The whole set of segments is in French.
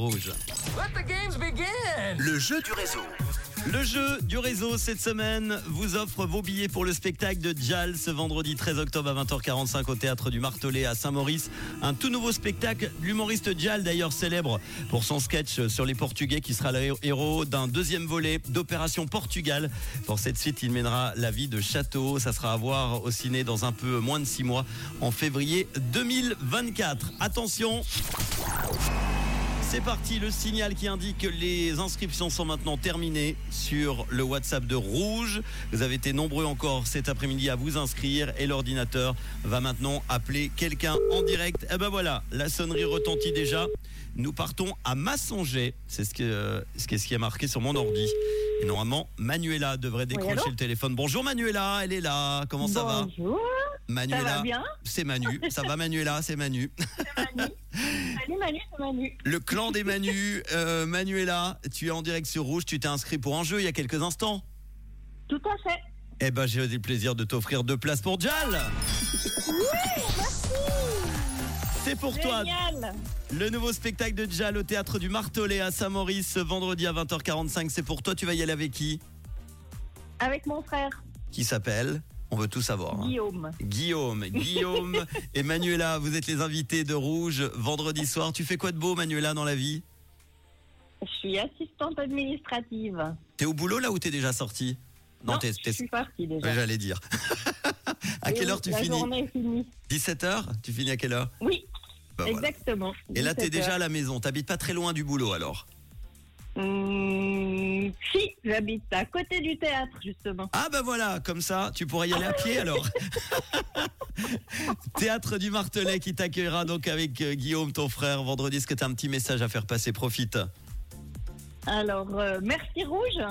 Rouge. Let the games begin. Le jeu du réseau. Le jeu du réseau cette semaine vous offre vos billets pour le spectacle de Jal ce vendredi 13 octobre à 20h45 au théâtre du Martelet à Saint-Maurice. Un tout nouveau spectacle. L'humoriste Jal d'ailleurs célèbre pour son sketch sur les Portugais qui sera le héros d'un deuxième volet d'Opération Portugal. Pour cette suite, il mènera la vie de château. Ça sera à voir au ciné dans un peu moins de six mois en février 2024. Attention c'est parti, le signal qui indique que les inscriptions sont maintenant terminées sur le WhatsApp de Rouge. Vous avez été nombreux encore cet après-midi à vous inscrire et l'ordinateur va maintenant appeler quelqu'un en direct. Et ben voilà, la sonnerie retentit déjà. Nous partons à Massonger. C'est ce, que, ce qui est marqué sur mon ordi. Et normalement, Manuela devrait décrocher le téléphone. Bonjour Manuela, elle est là. Comment ça va? Bonjour. Manuela. Ça va bien C'est Manu. Ça va Manuela, c'est Manu. Manu. Salut Manu, c'est Manu. Le clan des Manu, euh, Manuela, tu es en direct sur Rouge, tu t'es inscrit pour un jeu il y a quelques instants. Tout à fait. Eh ben j'ai le plaisir de t'offrir deux places pour Jal. C'est pour toi. Génial. Le nouveau spectacle de Jal au théâtre du Martelet à Saint-Maurice ce vendredi à 20h45. C'est pour toi, tu vas y aller avec qui? Avec mon frère, Qui s'appelle? On veut tout savoir. hein. Guillaume. Guillaume, Guillaume et Manuela, vous êtes les invités de Rouge vendredi soir. Tu fais quoi de beau Manuela dans la vie? Je suis assistante administrative. T'es au boulot là ou t'es déjà sorti Non, t'es- je suis partie déjà. J'allais dire. à quelle heure tu la finis? journée est finie. 17h Tu finis à quelle heure? Oui, Bah, voilà. exactement. Et là, t'es 17 déjà à la maison. T'habites pas très loin du boulot alors? Hum, si, j'habite à côté du théâtre, justement. Ah bah voilà, comme ça, tu pourrais y aller à pied alors. Théâtre du Martelet qui t'accueillera donc avec euh, Guillaume, ton frère, vendredi. Est-ce que t'as un petit message à faire passer? Profite. Alors, euh, merci Rouge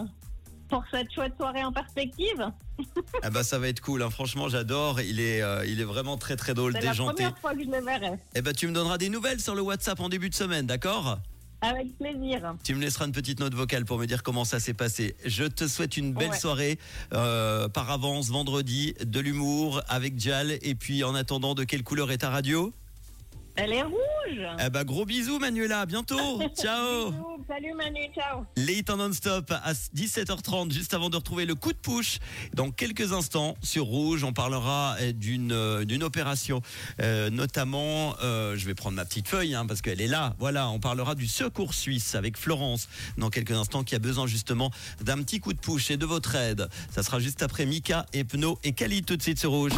pour cette chouette soirée en perspective. Ah bah ça va être cool, hein. franchement j'adore. Il est, euh, il est vraiment très très drôle, C'est la déjanté. première fois que je le verrai. Eh bah tu me donneras des nouvelles sur le WhatsApp en début de semaine, d'accord? Avec plaisir. Tu me laisseras une petite note vocale pour me dire comment ça s'est passé. Je te souhaite une belle Ouais. soirée euh, par avance vendredi, de l'humour avec Jal. Et puis en attendant, de quelle couleur est ta radio? Elle est rouge. Eh bah gros bisous Manuela, à bientôt. Ciao. Bisous. Salut Manu, ciao. Les hits en non-stop à 17h30, juste avant de retrouver le coup de push. Dans quelques instants, sur Rouge, on parlera euh, d'une euh, d'une opération, euh, notamment, euh, je vais prendre ma petite feuille, hein, parce qu'elle est là. Voilà, on parlera du secours suisse avec Florence, dans quelques instants, qui a besoin justement d'un petit coup de push et de votre aide. Ça sera juste après Mika, Epno et Kali, tout de suite sur Rouge.